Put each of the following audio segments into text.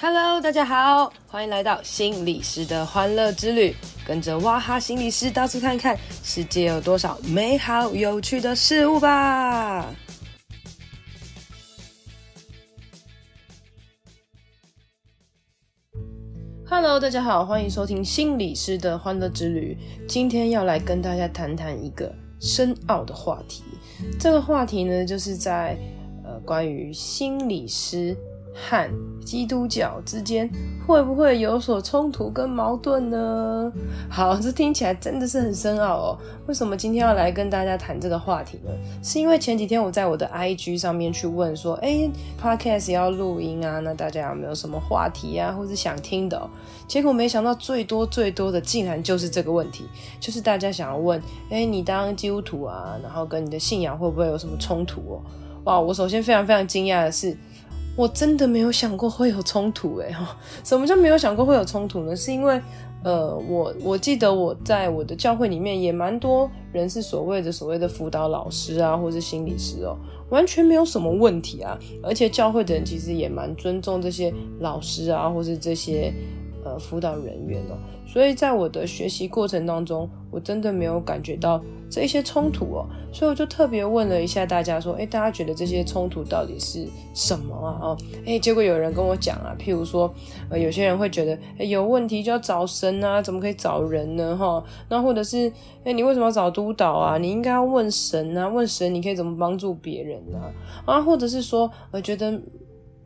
Hello，大家好，欢迎来到心理师的欢乐之旅，跟着哇哈心理师到处看看，世界有多少美好有趣的事物吧。Hello，大家好，欢迎收听心理师的欢乐之旅。今天要来跟大家谈谈一个深奥的话题，这个话题呢，就是在呃关于心理师。和基督教之间会不会有所冲突跟矛盾呢？好，这听起来真的是很深奥哦。为什么今天要来跟大家谈这个话题呢？是因为前几天我在我的 IG 上面去问说，哎，Podcast 要录音啊，那大家有没有什么话题啊，或是想听的哦？结果没想到最多最多的竟然就是这个问题，就是大家想要问，哎，你当基督徒啊，然后跟你的信仰会不会有什么冲突哦？哇，我首先非常非常惊讶的是。我真的没有想过会有冲突诶，哈，什么叫没有想过会有冲突呢？是因为，呃，我我记得我在我的教会里面也蛮多人是所谓的所谓的辅导老师啊，或是心理师哦，完全没有什么问题啊，而且教会的人其实也蛮尊重这些老师啊，或是这些。呃，辅导人员哦，所以在我的学习过程当中，我真的没有感觉到这一些冲突哦，所以我就特别问了一下大家说，哎，大家觉得这些冲突到底是什么啊？哦，哎，结果有人跟我讲啊，譬如说，呃，有些人会觉得，哎，有问题就要找神啊，怎么可以找人呢？哈，那或者是，哎，你为什么要找督导啊？你应该要问神啊，问神你可以怎么帮助别人啊？啊，或者是说，我觉得。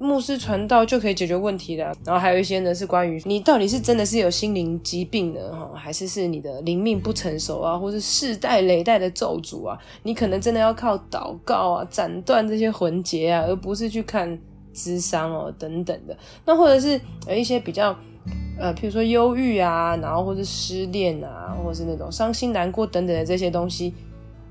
牧师传道就可以解决问题的，然后还有一些呢是关于你到底是真的是有心灵疾病的哈，还是是你的灵命不成熟啊，或是世代累代的咒诅啊，你可能真的要靠祷告啊斩断这些魂结啊，而不是去看智商哦等等的。那或者是有一些比较呃，譬如说忧郁啊，然后或是失恋啊，或者是那种伤心难过等等的这些东西，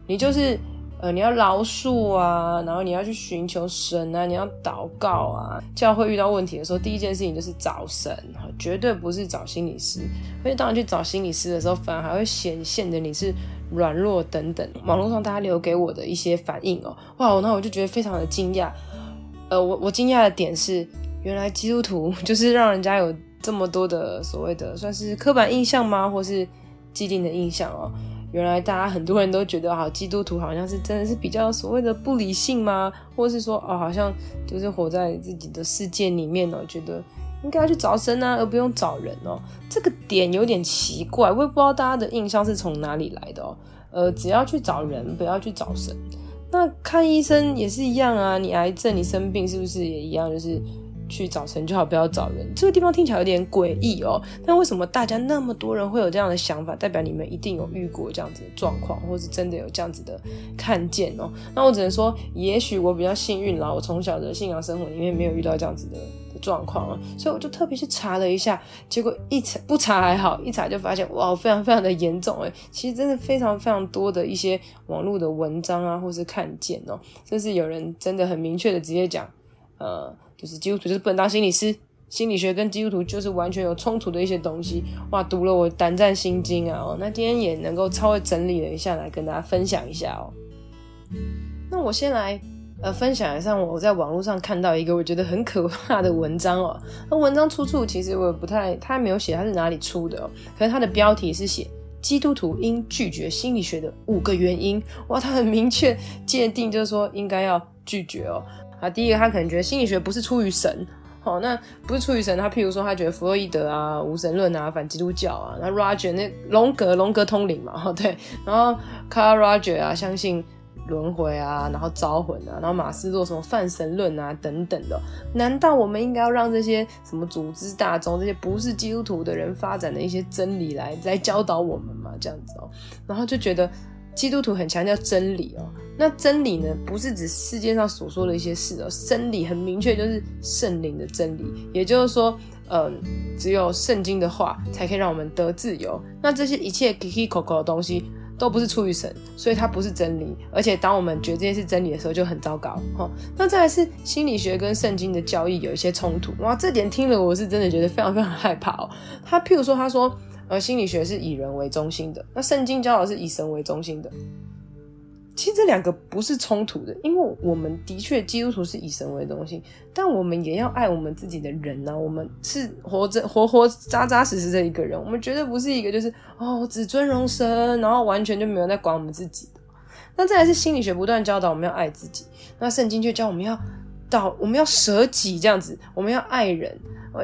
你就是。呃，你要饶恕啊，然后你要去寻求神啊，你要祷告啊。教会遇到问题的时候，第一件事情就是找神，绝对不是找心理师。因为当你去找心理师的时候，反而还会显现的你是软弱等等。网络上大家留给我的一些反应哦，哇，那我就觉得非常的惊讶。呃，我我惊讶的点是，原来基督徒 就是让人家有这么多的所谓的算是刻板印象吗？或是既定的印象哦。原来大家很多人都觉得，好，基督徒好像是真的是比较所谓的不理性吗？或是说，哦，好像就是活在自己的世界里面哦，觉得应该要去找神啊，而不用找人哦。这个点有点奇怪，我也不知道大家的印象是从哪里来的哦。呃，只要去找人，不要去找神。那看医生也是一样啊，你癌症，你生病是不是也一样？就是。去找神就好，不要找人。这个地方听起来有点诡异哦。但为什么大家那么多人会有这样的想法？代表你们一定有遇过这样子的状况，或是真的有这样子的看见哦。那我只能说，也许我比较幸运啦，我从小的信仰生活里面没有遇到这样子的状况啊。所以我就特别去查了一下，结果一查不查还好，一查就发现哇，非常非常的严重诶。其实真的非常非常多的一些网络的文章啊，或是看见哦，甚至有人真的很明确的直接讲，呃。就是基督徒就是不能当心理师，心理学跟基督徒就是完全有冲突的一些东西。哇，读了我胆战心惊啊！哦，那今天也能够稍微整理了一下，来跟大家分享一下哦。那我先来呃分享一下我在网络上看到一个我觉得很可怕的文章哦。那文章出处其实我也不太，他没有写他是哪里出的哦。可是他的标题是写基督徒应拒绝心理学的五个原因。哇，他很明确界定，就是说应该要拒绝哦。啊，第一个他可能觉得心理学不是出于神，好，那不是出于神，他譬如说他觉得弗洛伊德啊、无神论啊、反基督教啊，那 Roger 那龙格龙格通灵嘛，对，然后 Carl Roger 啊相信轮回啊，然后招魂啊，然后马斯洛什么泛神论啊等等的，难道我们应该要让这些什么组织大众、这些不是基督徒的人发展的一些真理来来教导我们吗？这样子哦，然后就觉得。基督徒很强调真理哦，那真理呢，不是指世界上所说的一些事哦，真理很明确，就是圣灵的真理，也就是说，嗯，只有圣经的话才可以让我们得自由。那这些一切 kiki coco 的东西都不是出于神，所以它不是真理。而且当我们觉得这件事真理的时候，就很糟糕哈。那再来是心理学跟圣经的教义有一些冲突哇，这点听了我是真的觉得非常非常害怕哦。他譬如说，他说。而心理学是以人为中心的，那圣经教导是以神为中心的。其实这两个不是冲突的，因为我们的确基督徒是以神为中心，但我们也要爱我们自己的人呢、啊。我们是活着活活扎扎实实的一个人，我们绝对不是一个就是哦只尊荣神，然后完全就没有在管我们自己。那再来是心理学不断教导我们要爱自己，那圣经却教我们要到我们要舍己这样子，我们要爱人。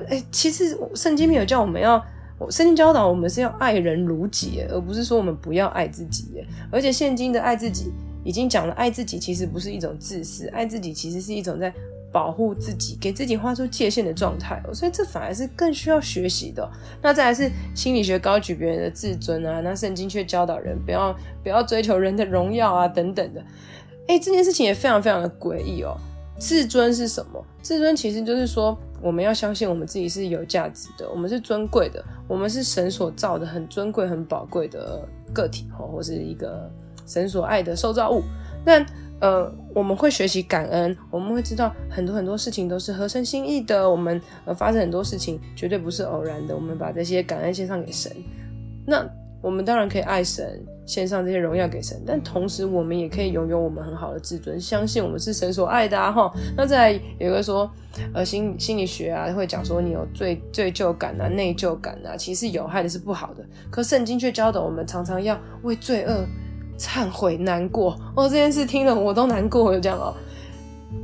哎，其实圣经没有叫我们要。我圣经教导我们是要爱人如己，而不是说我们不要爱自己。而且现今的爱自己已经讲了，爱自己其实不是一种自私，爱自己其实是一种在保护自己、给自己画出界限的状态。所以这反而是更需要学习的。那再来是心理学高举别人的自尊啊，那圣经却教导人不要不要追求人的荣耀啊等等的。哎，这件事情也非常非常的诡异哦。自尊是什么？自尊其实就是说，我们要相信我们自己是有价值的，我们是尊贵的，我们是神所造的，很尊贵、很宝贵的个体，或或是一个神所爱的受造物。那呃，我们会学习感恩，我们会知道很多很多事情都是合神心意的。我们呃发生很多事情绝对不是偶然的。我们把这些感恩献上给神。那我们当然可以爱神。献上这些荣耀给神，但同时我们也可以拥有我们很好的自尊，相信我们是神所爱的啊！哈，那再来有一个说，呃，心心理学啊会讲说，你有罪罪疚感啊、内疚感啊，其实有害的是不好的。可圣经却教导我们，常常要为罪恶忏悔、难过。哦，这件事听了我都难过，就这样哦。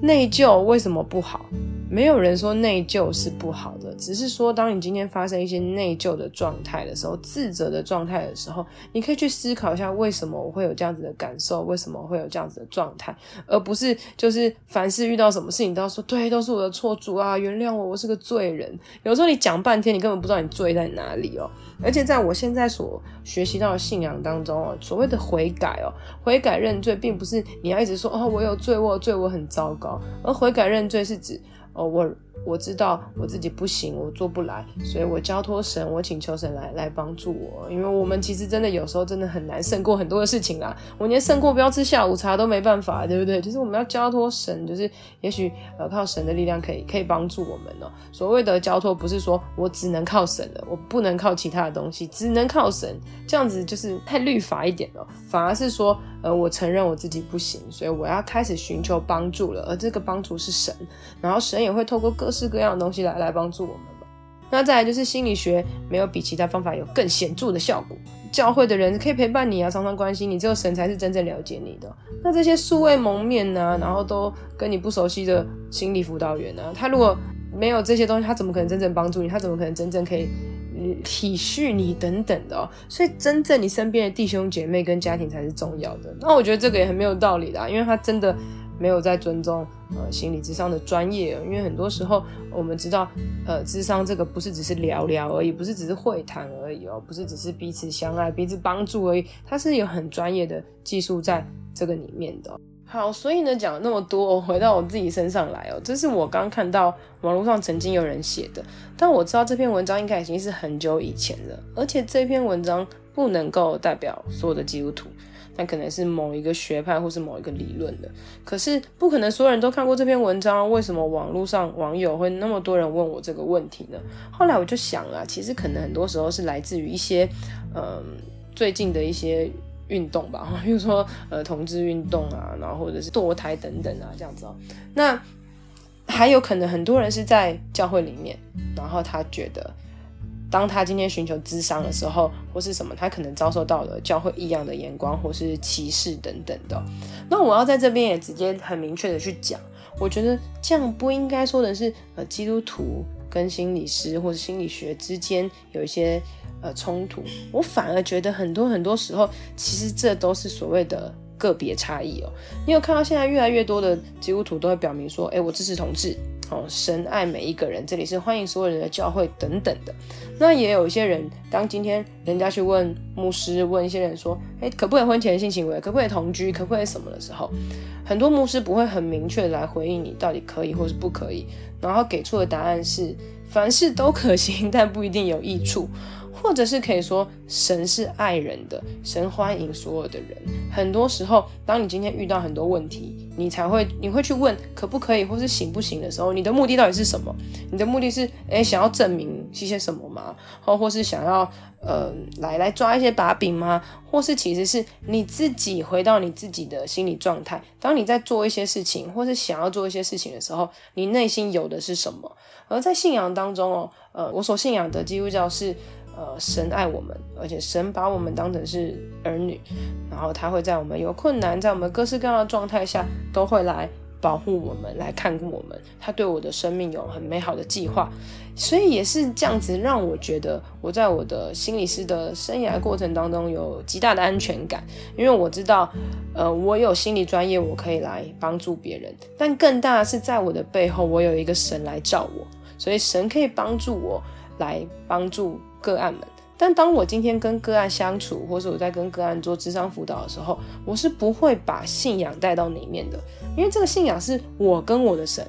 内疚为什么不好？没有人说内疚是不好的，只是说当你今天发生一些内疚的状态的时候，自责的状态的时候，你可以去思考一下，为什么我会有这样子的感受，为什么会有这样子的状态，而不是就是凡事遇到什么事情都要说对，都是我的错，主啊，原谅我，我是个罪人。有时候你讲半天，你根本不知道你罪在哪里哦。而且在我现在所学习到的信仰当中哦，所谓的悔改哦，悔改认罪，并不是你要一直说哦，我有罪，我有罪，我很糟糕，而悔改认罪是指。哦，我知道我自己不行，我做不来，所以我交托神，我请求神来来帮助我。因为我们其实真的有时候真的很难胜过很多的事情啦，我连胜过不要吃下午茶都没办法，对不对？就是我们要交托神，就是也许呃靠神的力量可以可以帮助我们哦。所谓的交托，不是说我只能靠神了，我不能靠其他的东西，只能靠神，这样子就是太律法一点了，反而是说。呃，我承认我自己不行，所以我要开始寻求帮助了。而这个帮助是神，然后神也会透过各式各样的东西来来帮助我们吧。那再来就是心理学没有比其他方法有更显著的效果。教会的人可以陪伴你啊，常常关心你，只有神才是真正了解你的。那这些素未谋面啊，然后都跟你不熟悉的心理辅导员啊，他如果没有这些东西，他怎么可能真正帮助你？他怎么可能真正可以？体恤你等等的哦，所以真正你身边的弟兄姐妹跟家庭才是重要的。那我觉得这个也很没有道理啦，因为他真的没有在尊重呃心理智商的专业。因为很多时候我们知道，呃，智商这个不是只是聊聊而已，不是只是会谈而已哦，不是只是彼此相爱、彼此帮助而已，它是有很专业的技术在这个里面的。好，所以呢，讲了那么多，我回到我自己身上来哦。这是我刚看到网络上曾经有人写的，但我知道这篇文章应该已经是很久以前了，而且这篇文章不能够代表所有的基督徒，那可能是某一个学派或是某一个理论的。可是不可能所有人都看过这篇文章，为什么网络上网友会那么多人问我这个问题呢？后来我就想了，其实可能很多时候是来自于一些，嗯，最近的一些。运动吧，比如说呃同志运动啊，然后或者是堕胎等等啊，这样子哦。那还有可能很多人是在教会里面，然后他觉得，当他今天寻求咨商的时候，或是什么，他可能遭受到了教会异样的眼光，或是歧视等等的。那我要在这边也直接很明确的去讲，我觉得这样不应该说的是呃基督徒跟心理师或者心理学之间有一些。呃，冲突，我反而觉得很多很多时候，其实这都是所谓的个别差异哦。你有看到现在越来越多的基督徒都会表明说，哎，我支持同志，哦，神爱每一个人，这里是欢迎所有人的教会等等的。那也有一些人，当今天人家去问牧师，问一些人说，哎，可不可以婚前性行为，可不可以同居，可不可以什么的时候，很多牧师不会很明确的来回应你到底可以或是不可以，然后给出的答案是，凡事都可行，但不一定有益处。或者是可以说，神是爱人的，神欢迎所有的人。很多时候，当你今天遇到很多问题，你才会你会去问可不可以，或是行不行的时候，你的目的到底是什么？你的目的是诶想要证明一些什么吗？或或是想要呃，来来抓一些把柄吗？或是其实是你自己回到你自己的心理状态，当你在做一些事情，或是想要做一些事情的时候，你内心有的是什么？而在信仰当中哦，呃，我所信仰的基督教是，呃，神爱我们，而且神把我们当成是儿女，然后他会在我们有困难，在我们各式各样的状态下，都会来。保护我们，来看顾我们，他对我的生命有很美好的计划，所以也是这样子让我觉得我在我的心理师的生涯过程当中有极大的安全感，因为我知道，呃，我有心理专业，我可以来帮助别人，但更大的是在我的背后，我有一个神来照我，所以神可以帮助我来帮助个案们。但当我今天跟个案相处，或是我在跟个案做智商辅导的时候，我是不会把信仰带到里面的，因为这个信仰是我跟我的神，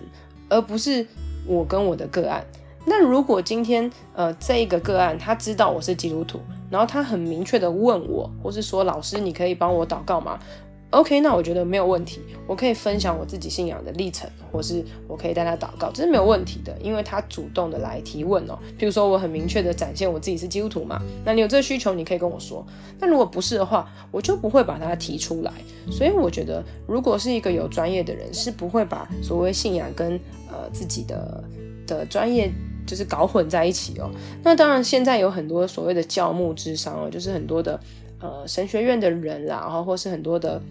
而不是我跟我的个案。那如果今天呃这一个个案他知道我是基督徒，然后他很明确的问我，或是说老师，你可以帮我祷告吗？OK，那我觉得没有问题，我可以分享我自己信仰的历程，或是我可以带他祷告，这是没有问题的，因为他主动的来提问哦。譬如说，我很明确的展现我自己是基督徒嘛，那你有这个需求，你可以跟我说。那如果不是的话，我就不会把它提出来。所以我觉得，如果是一个有专业的人，是不会把所谓信仰跟呃自己的的专业就是搞混在一起哦。那当然，现在有很多所谓的教牧咨商哦，就是很多的呃神学院的人啦，然后或是很多的。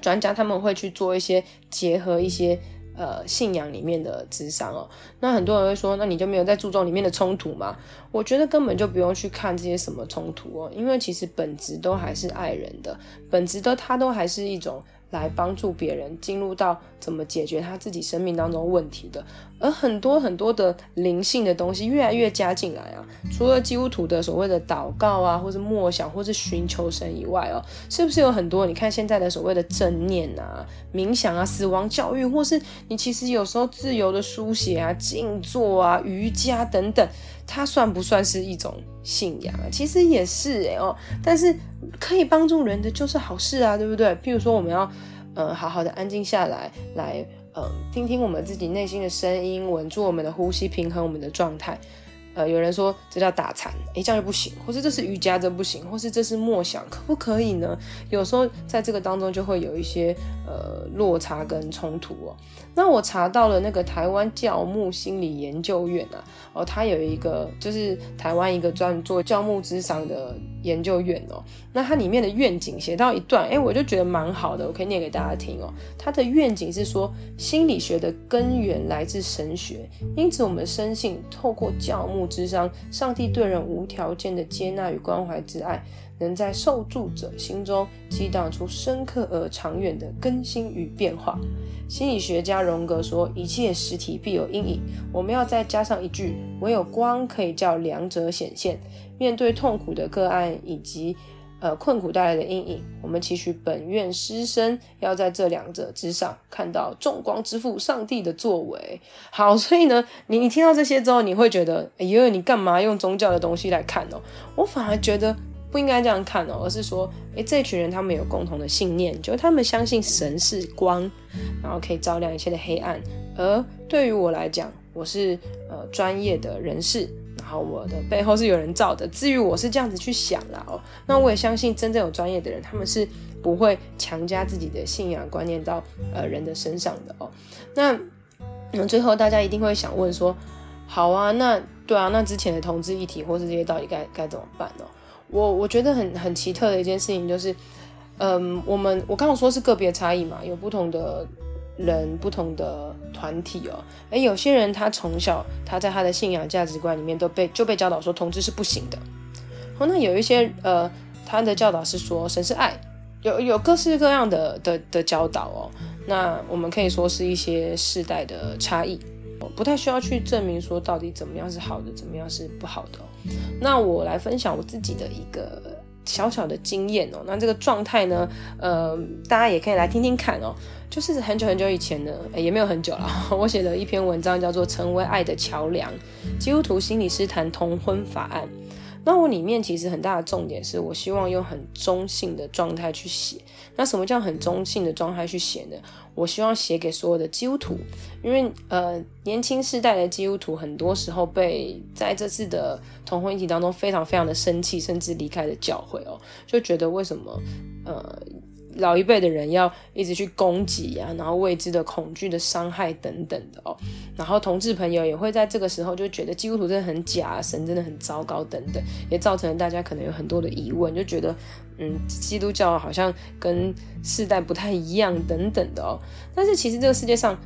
专家他们会去做一些结合一些呃信仰里面的智商哦，那很多人会说，那你就没有在注重里面的冲突吗？我觉得根本就不用去看这些什么冲突哦，因为其实本质都还是爱人的，本质都它都还是一种。来帮助别人进入到怎么解决他自己生命当中问题的，而很多很多的灵性的东西越来越加进来啊，除了基督徒的所谓的祷告啊，或是默想，或是寻求神以外哦，是不是有很多？你看现在的所谓的正念啊、冥想啊、死亡教育，或是你其实有时候自由的书写啊、静坐啊、瑜伽等等。它算不算是一种信仰？其实也是哎、哦，但是可以帮助人的就是好事啊，对不对？譬如说，我们要呃好好的安静下来，来嗯听听我们自己内心的声音，稳住我们的呼吸，平衡我们的状态。呃，有人说这叫打禅，诶，这样就不行，或是这是瑜伽，这不行，或是这是默想，可不可以呢？有时候在这个当中就会有一些呃落差跟冲突哦。那我查到了那个台湾教牧心理研究院啊，哦，它有一个就是台湾一个专做教牧之商的研究院哦。那它里面的愿景写到一段，诶，我就觉得蛮好的，我可以念给大家听哦。它的愿景是说，心理学的根源来自神学，因此我们深信透过教牧。之上，上帝对人无条件的接纳与关怀之爱，能在受助者心中激荡出深刻而长远的更新与变化。心理学家荣格说：“一切实体必有阴影。”我们要再加上一句：“唯有光可以叫两者显现。”面对痛苦的个案以及。呃，困苦带来的阴影，我们期许本院师生要在这两者之上看到众光之父上帝的作为。好，所以呢，你你听到这些之后，你会觉得，哎呦，你干嘛用宗教的东西来看哦？我反而觉得不应该这样看哦，而是说，哎，这群人他们有共同的信念，就他们相信神是光，然后可以照亮一切的黑暗。而对于我来讲，我是呃专业的人士。好，我的背后是有人罩的。至于我是这样子去想啦哦，那我也相信真正有专业的人，他们是不会强加自己的信仰观念到呃人的身上的哦。那那最后大家一定会想问说，好啊，那对啊，那之前的同志议题或是这些到底该该怎么办呢？我我觉得很很奇特的一件事情就是，嗯，我们我刚刚说是个别差异嘛，有不同的。人不同的团体哦，诶，有些人他从小他在他的信仰价值观里面都被就被教导说同志是不行的，哦，那有一些呃他的教导是说神是爱，有有各式各样的的的教导哦，那我们可以说是一些世代的差异，不太需要去证明说到底怎么样是好的，怎么样是不好的。那我来分享我自己的一个。小小的经验哦，那这个状态呢，呃，大家也可以来听听看哦。就是很久很久以前呢，也没有很久了，我写了一篇文章，叫做《成为爱的桥梁：基督徒心理师谈同婚法案》。那我里面其实很大的重点是我希望用很中性的状态去写。那什么叫很中性的状态去写呢？我希望写给所有的基督徒，因为呃，年轻世代的基督徒很多时候被在这次的同婚议题当中非常非常的生气，甚至离开了教会哦，就觉得为什么呃。老一辈的人要一直去攻击啊，然后未知的恐惧的伤害等等的哦，然后同志朋友也会在这个时候就觉得基督徒真的很假，神真的很糟糕等等，也造成了大家可能有很多的疑问，就觉得嗯，基督教好像跟世代不太一样等等的哦。但是其实这个世界上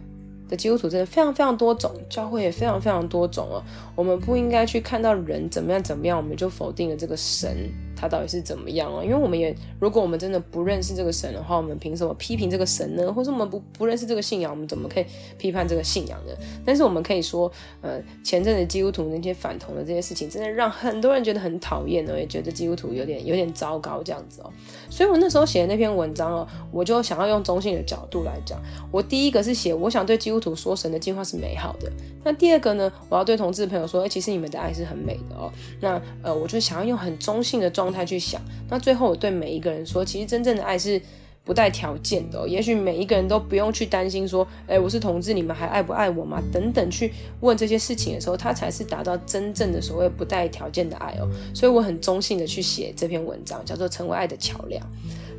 的基督徒真的非常非常多种，教会也非常非常多种哦。我们不应该去看到人怎么样怎么样，我们就否定了这个神。他到底是怎么样哦？因为我们也，如果我们真的不认识这个神的话，我们凭什么批评这个神呢？或者我们不不认识这个信仰，我们怎么可以批判这个信仰呢？但是我们可以说，呃，前阵子基督徒那些反同的这些事情，真的让很多人觉得很讨厌哦，也觉得基督徒有点有点糟糕这样子哦。所以我那时候写的那篇文章哦，我就想要用中性的角度来讲。我第一个是写，我想对基督徒说，神的计划是美好的。那第二个呢，我要对同志朋友说，哎，其实你们的爱是很美的哦。那呃，我就想要用很中性的状状态去想。那最后我对每一个人说，其实真正的爱是不带条件的。也许每一个人都不用去担心说，哎，我是同志，你们还爱不爱我吗？等等去问这些事情的时候，他才是达到真正的所谓不带条件的爱哦。所以我很中性的去写这篇文章，叫做《成为爱的桥梁》。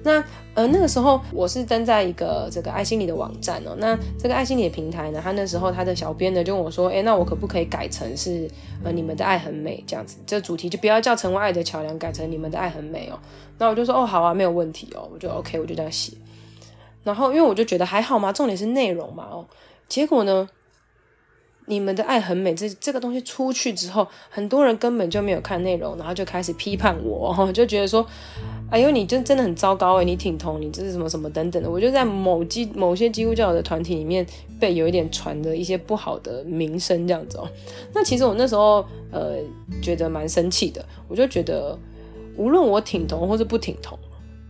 那呃那个时候我是登在一个这个爱心理的网站哦，那这个爱心理的平台呢，他那时候他的小编呢就问我说，哎，那我可不可以改成是呃你们的爱很美这样子，这主题就不要叫成为爱的桥梁，改成你们的爱很美哦。那我就说哦好啊，没有问题哦，我就 OK，我就这样写。然后因为我就觉得还好嘛，重点是内容嘛哦。结果呢，你们的爱很美这这个东西出去之后，很多人根本就没有看内容，然后就开始批判我，就觉得说。哎呦，你真真的很糟糕哎！你挺同，你这是什么什么等等的，我就在某基某些基督教的团体里面被有一点传的一些不好的名声这样子哦。那其实我那时候呃觉得蛮生气的，我就觉得无论我挺同或是不挺同，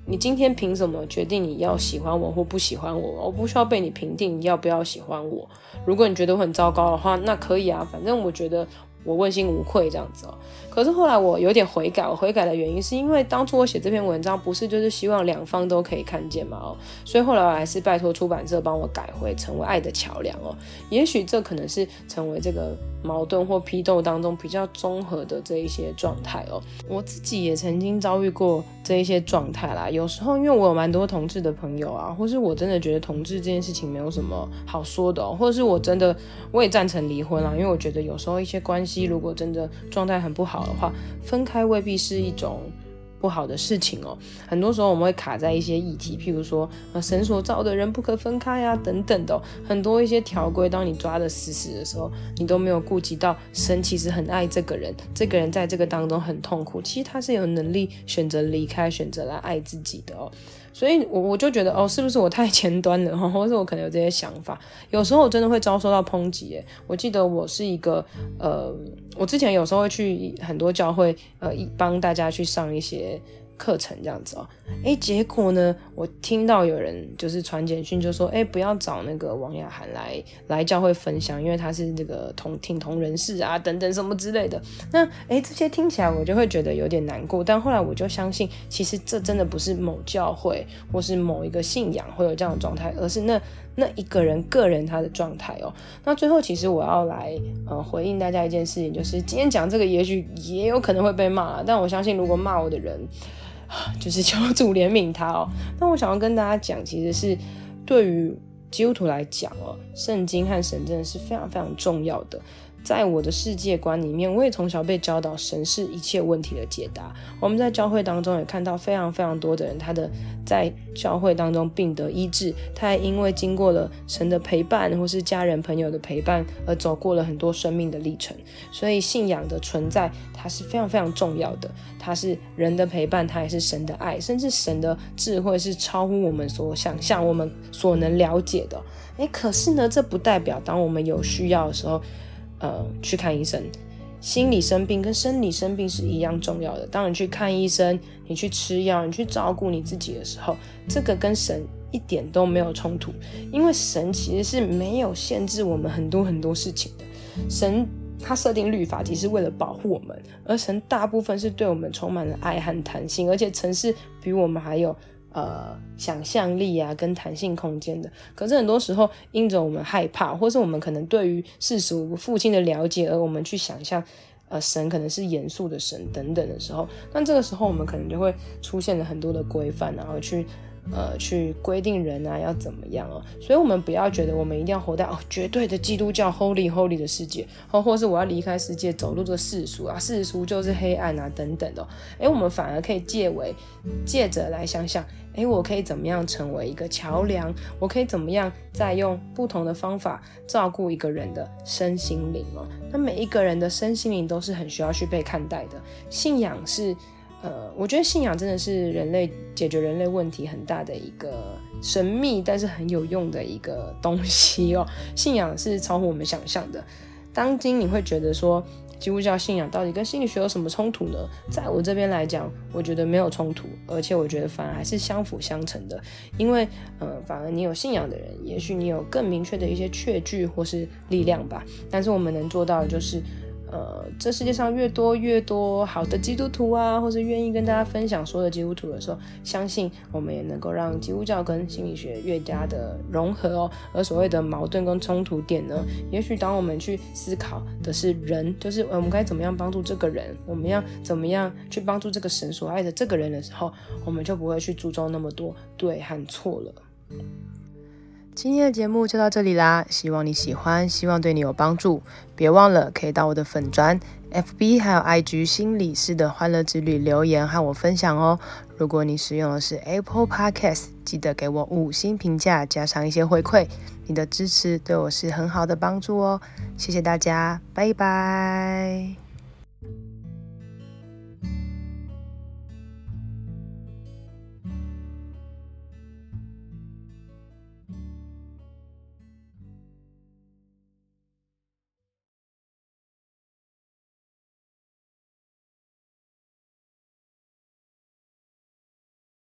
你今天凭什么决定你要喜欢我或不喜欢我？我不需要被你评定你要不要喜欢我。如果你觉得我很糟糕的话，那可以啊，反正我觉得。我问心无愧这样子哦，可是后来我有点悔改，我悔改的原因是因为当初我写这篇文章不是就是希望两方都可以看见嘛哦，所以后来我还是拜托出版社帮我改回成为爱的桥梁哦，也许这可能是成为这个矛盾或批斗当中比较综合的这一些状态哦，我自己也曾经遭遇过这一些状态啦，有时候因为我有蛮多同志的朋友啊，或是我真的觉得同志这件事情没有什么好说的哦，或者是我真的我也赞成离婚啦，因为我觉得有时候一些关系。如果真的状态很不好的话，分开未必是一种不好的事情哦。很多时候我们会卡在一些议题，譬如说，呃，神所造的人不可分开啊，等等的。很多一些条规，当你抓得死死的时候，你都没有顾及到神其实很爱这个人，这个人在这个当中很痛苦，其实他是有能力选择离开，选择来爱自己的哦。所以，我我就觉得，哦，是不是我太前端了，或者我可能有这些想法？有时候我真的会遭受到抨击。哎，我记得我是一个，呃，我之前有时候会去很多教会，呃，帮大家去上一些。课程这样子哦，诶，结果呢，我听到有人就是传简讯，就说，诶，不要找那个王雅涵来来教会分享，因为他是这个同挺同人士啊，等等什么之类的。那，诶，这些听起来我就会觉得有点难过。但后来我就相信，其实这真的不是某教会或是某一个信仰会有这样的状态，而是那那一个人个人他的状态哦。那最后，其实我要来呃回应大家一件事情，就是今天讲这个，也许也有可能会被骂，但我相信如果骂我的人。就是求主怜悯他哦。那我想要跟大家讲，其实是对于基督徒来讲哦，圣经和神真是非常非常重要的。在我的世界观里面，我也从小被教导神是一切问题的解答。我们在教会当中也看到非常非常多的人，他的在教会当中病得医治，他还因为经过了神的陪伴或是家人朋友的陪伴而走过了很多生命的历程。所以信仰的存在，它是非常非常重要的。它是人的陪伴，它也是神的爱，甚至神的智慧是超乎我们所想象、我们所能了解的。诶，可是呢，这不代表当我们有需要的时候。呃，去看医生，心理生病跟生理生病是一样重要的。当你去看医生，你去吃药，你去照顾你自己的时候，这个跟神一点都没有冲突，因为神其实是没有限制我们很多很多事情的。神他设定律法，其实是为了保护我们，而神大部分是对我们充满了爱和弹性，而且神是比我们还有呃想象力啊跟弹性空间的。可是很多时候，因着我们害怕，或是我们可能对于世俗父亲的了解，而我们去想象。呃，神可能是严肃的神等等的时候，那这个时候我们可能就会出现了很多的规范，然后去呃去规定人啊要怎么样哦。所以，我们不要觉得我们一定要活在哦绝对的基督教 Holy Holy 的世界，或或是我要离开世界走入这世俗啊，世俗就是黑暗啊等等的哦。诶，我们反而可以借为借着来想想。诶，我可以怎么样成为一个桥梁？我可以怎么样再用不同的方法照顾一个人的身心灵哦？那每一个人的身心灵都是很需要去被看待的。信仰是，呃，我觉得信仰真的是人类解决人类问题很大的一个神秘但是很有用的一个东西哦。信仰是超乎我们想象的。当今你会觉得说，基督教信仰到底跟心理学有什么冲突呢？在我这边来讲，我觉得没有冲突，而且我觉得反而还是相辅相成的。因为，呃，反而你有信仰的人，也许你有更明确的一些确据或是力量吧。但是我们能做到的就是。呃，这世界上越多越多好的基督徒啊，或是愿意跟大家分享所有的基督徒的时候，相信我们也能够让基督教跟心理学越加的融合哦。而所谓的矛盾跟冲突点呢，也许当我们去思考的是人，就是我们该怎么样帮助这个人，我们要怎么样去帮助这个神所爱的这个人的时候，我们就不会去注重那么多对和错了。今天的节目就到这里啦，希望你喜欢，希望对你有帮助。别忘了可以到我的粉专、FB 还有 IG 心理师的欢乐之旅留言和我分享哦。如果你使用的是 Apple Podcast，记得给我五星评价，加上一些回馈，你的支持对我是很好的帮助哦。谢谢大家，拜拜。